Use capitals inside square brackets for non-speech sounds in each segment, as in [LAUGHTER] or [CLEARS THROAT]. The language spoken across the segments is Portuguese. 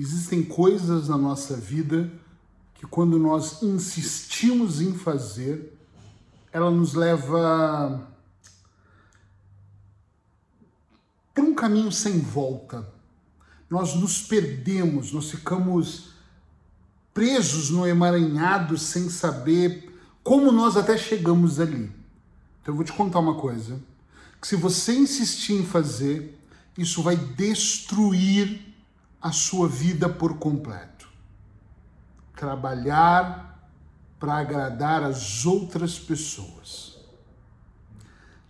Existem coisas na nossa vida que, quando nós insistimos em fazer, ela nos leva para um caminho sem volta. Nós nos perdemos, nós ficamos presos no emaranhado sem saber como nós até chegamos ali. Então eu vou te contar uma coisa, que se você insistir em fazer, isso vai destruir a sua vida por completo. Trabalhar para agradar as outras pessoas.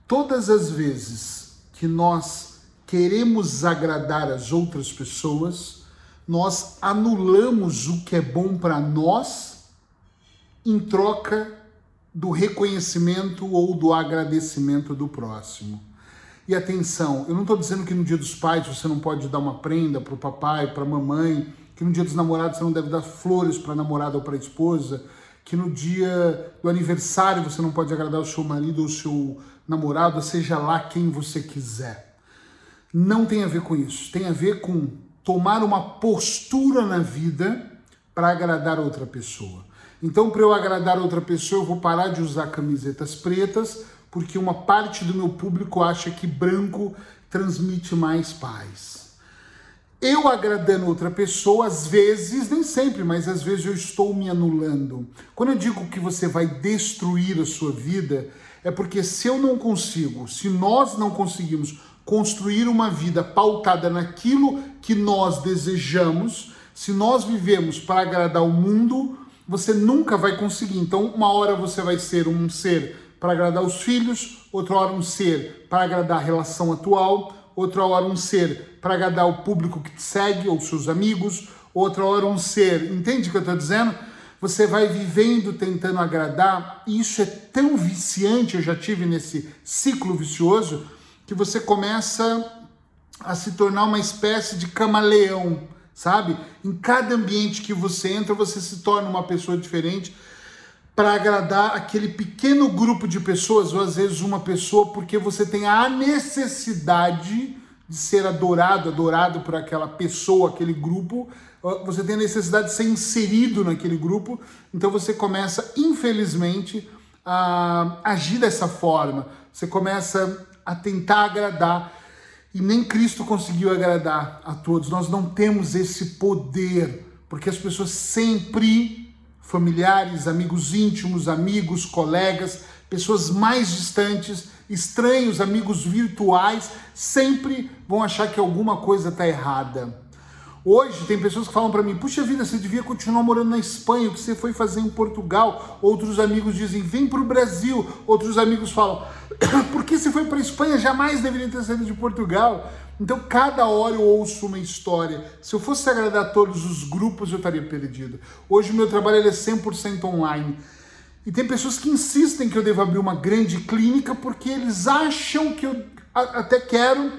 Todas as vezes que nós queremos agradar as outras pessoas, nós anulamos o que é bom para nós em troca do reconhecimento ou do agradecimento do próximo. E atenção, eu não estou dizendo que no dia dos pais você não pode dar uma prenda para o papai, para a mamãe, que no dia dos namorados você não deve dar flores para a namorada ou para a esposa, que no dia do aniversário você não pode agradar o seu marido ou o seu namorado, seja lá quem você quiser. Não tem a ver com isso. Tem a ver com tomar uma postura na vida para agradar outra pessoa. Então, para eu agradar outra pessoa, eu vou parar de usar camisetas pretas, porque uma parte do meu público acha que branco transmite mais paz. Eu agradando outra pessoa, às vezes, nem sempre, mas às vezes eu estou me anulando. Quando eu digo que você vai destruir a sua vida, é porque se eu não consigo, se nós não conseguimos construir uma vida pautada naquilo que nós desejamos, se nós vivemos para agradar o mundo, você nunca vai conseguir. Então, uma hora você vai ser um ser para agradar os filhos, outra hora um ser para agradar a relação atual, outra hora um ser para agradar o público que te segue ou seus amigos, outra hora um ser, entende o que eu estou dizendo? Você vai vivendo tentando agradar, e isso é tão viciante, eu já tive nesse ciclo vicioso, que você começa a se tornar uma espécie de camaleão sabe? Em cada ambiente que você entra, você se torna uma pessoa diferente para agradar aquele pequeno grupo de pessoas, ou às vezes uma pessoa, porque você tem a necessidade de ser adorado, adorado por aquela pessoa, aquele grupo, você tem a necessidade de ser inserido naquele grupo, então você começa, infelizmente, a agir dessa forma. Você começa a tentar agradar e nem Cristo conseguiu agradar a todos. Nós não temos esse poder, porque as pessoas sempre, familiares, amigos íntimos, amigos, colegas, pessoas mais distantes, estranhos, amigos virtuais, sempre vão achar que alguma coisa está errada. Hoje tem pessoas que falam para mim: puxa vida, você devia continuar morando na Espanha, o que você foi fazer em Portugal. Outros amigos dizem: vem para o Brasil. Outros amigos falam: [CLEARS THROAT] por que você foi para a Espanha? Jamais deveria ter saído de Portugal. Então, cada hora eu ouço uma história. Se eu fosse agradar todos os grupos, eu estaria perdido. Hoje o meu trabalho é 100% online. E tem pessoas que insistem que eu devo abrir uma grande clínica porque eles acham que eu até quero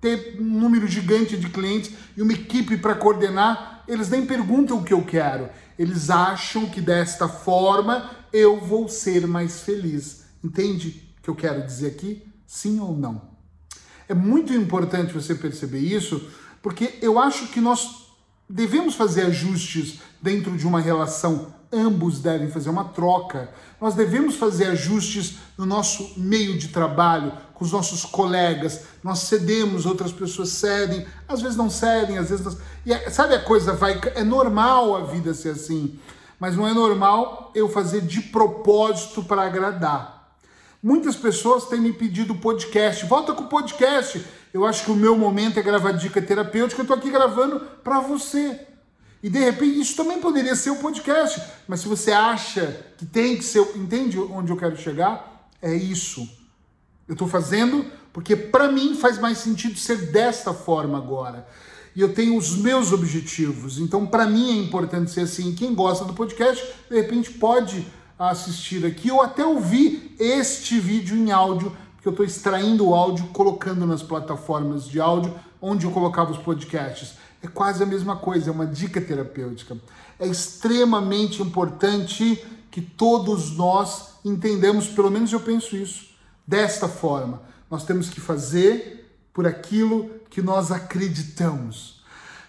ter um número gigante de clientes e uma equipe para coordenar, eles nem perguntam o que eu quero. Eles acham que desta forma eu vou ser mais feliz. Entende o que eu quero dizer aqui? Sim ou não? É muito importante você perceber isso, porque eu acho que nós devemos fazer ajustes dentro de uma relação ambos devem fazer uma troca. Nós devemos fazer ajustes no nosso meio de trabalho, com os nossos colegas. Nós cedemos, outras pessoas cedem, às vezes não cedem, às vezes não... E é, sabe a coisa vai é normal a vida ser assim, mas não é normal eu fazer de propósito para agradar. Muitas pessoas têm me pedido podcast. Volta com o podcast. Eu acho que o meu momento é gravar dica terapêutica. Eu estou aqui gravando para você. E de repente isso também poderia ser o um podcast, mas se você acha que tem que ser, entende onde eu quero chegar? É isso. Eu estou fazendo porque para mim faz mais sentido ser desta forma agora. E eu tenho os meus objetivos. Então para mim é importante ser assim. Quem gosta do podcast, de repente pode assistir aqui ou até ouvir este vídeo em áudio, porque eu estou extraindo o áudio, colocando nas plataformas de áudio onde eu colocava os podcasts. É quase a mesma coisa, é uma dica terapêutica. É extremamente importante que todos nós entendamos, pelo menos eu penso isso, desta forma. Nós temos que fazer por aquilo que nós acreditamos.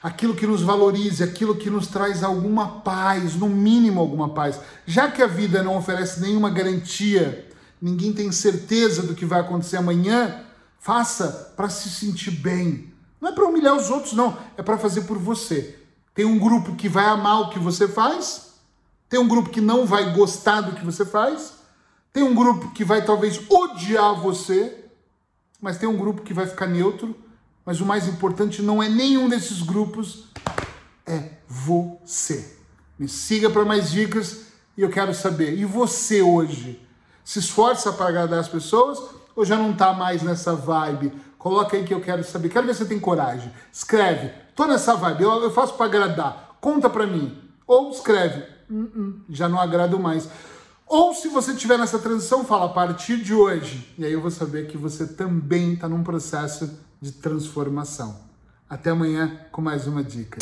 Aquilo que nos valorize, aquilo que nos traz alguma paz, no mínimo alguma paz. Já que a vida não oferece nenhuma garantia, ninguém tem certeza do que vai acontecer amanhã, faça para se sentir bem. Não é para humilhar os outros, não, é para fazer por você. Tem um grupo que vai amar o que você faz, tem um grupo que não vai gostar do que você faz, tem um grupo que vai talvez odiar você, mas tem um grupo que vai ficar neutro mas o mais importante não é nenhum desses grupos, é você. Me siga para mais dicas e eu quero saber, e você hoje? Se esforça para agradar as pessoas ou já não está mais nessa vibe? Coloca aí que eu quero saber. Quero ver se você tem coragem. Escreve. Tô nessa vibe. Eu, eu faço para agradar. Conta para mim. Ou escreve. Uh -uh, já não agrado mais. Ou se você estiver nessa transição, fala a partir de hoje. E aí eu vou saber que você também está num processo de transformação. Até amanhã com mais uma dica.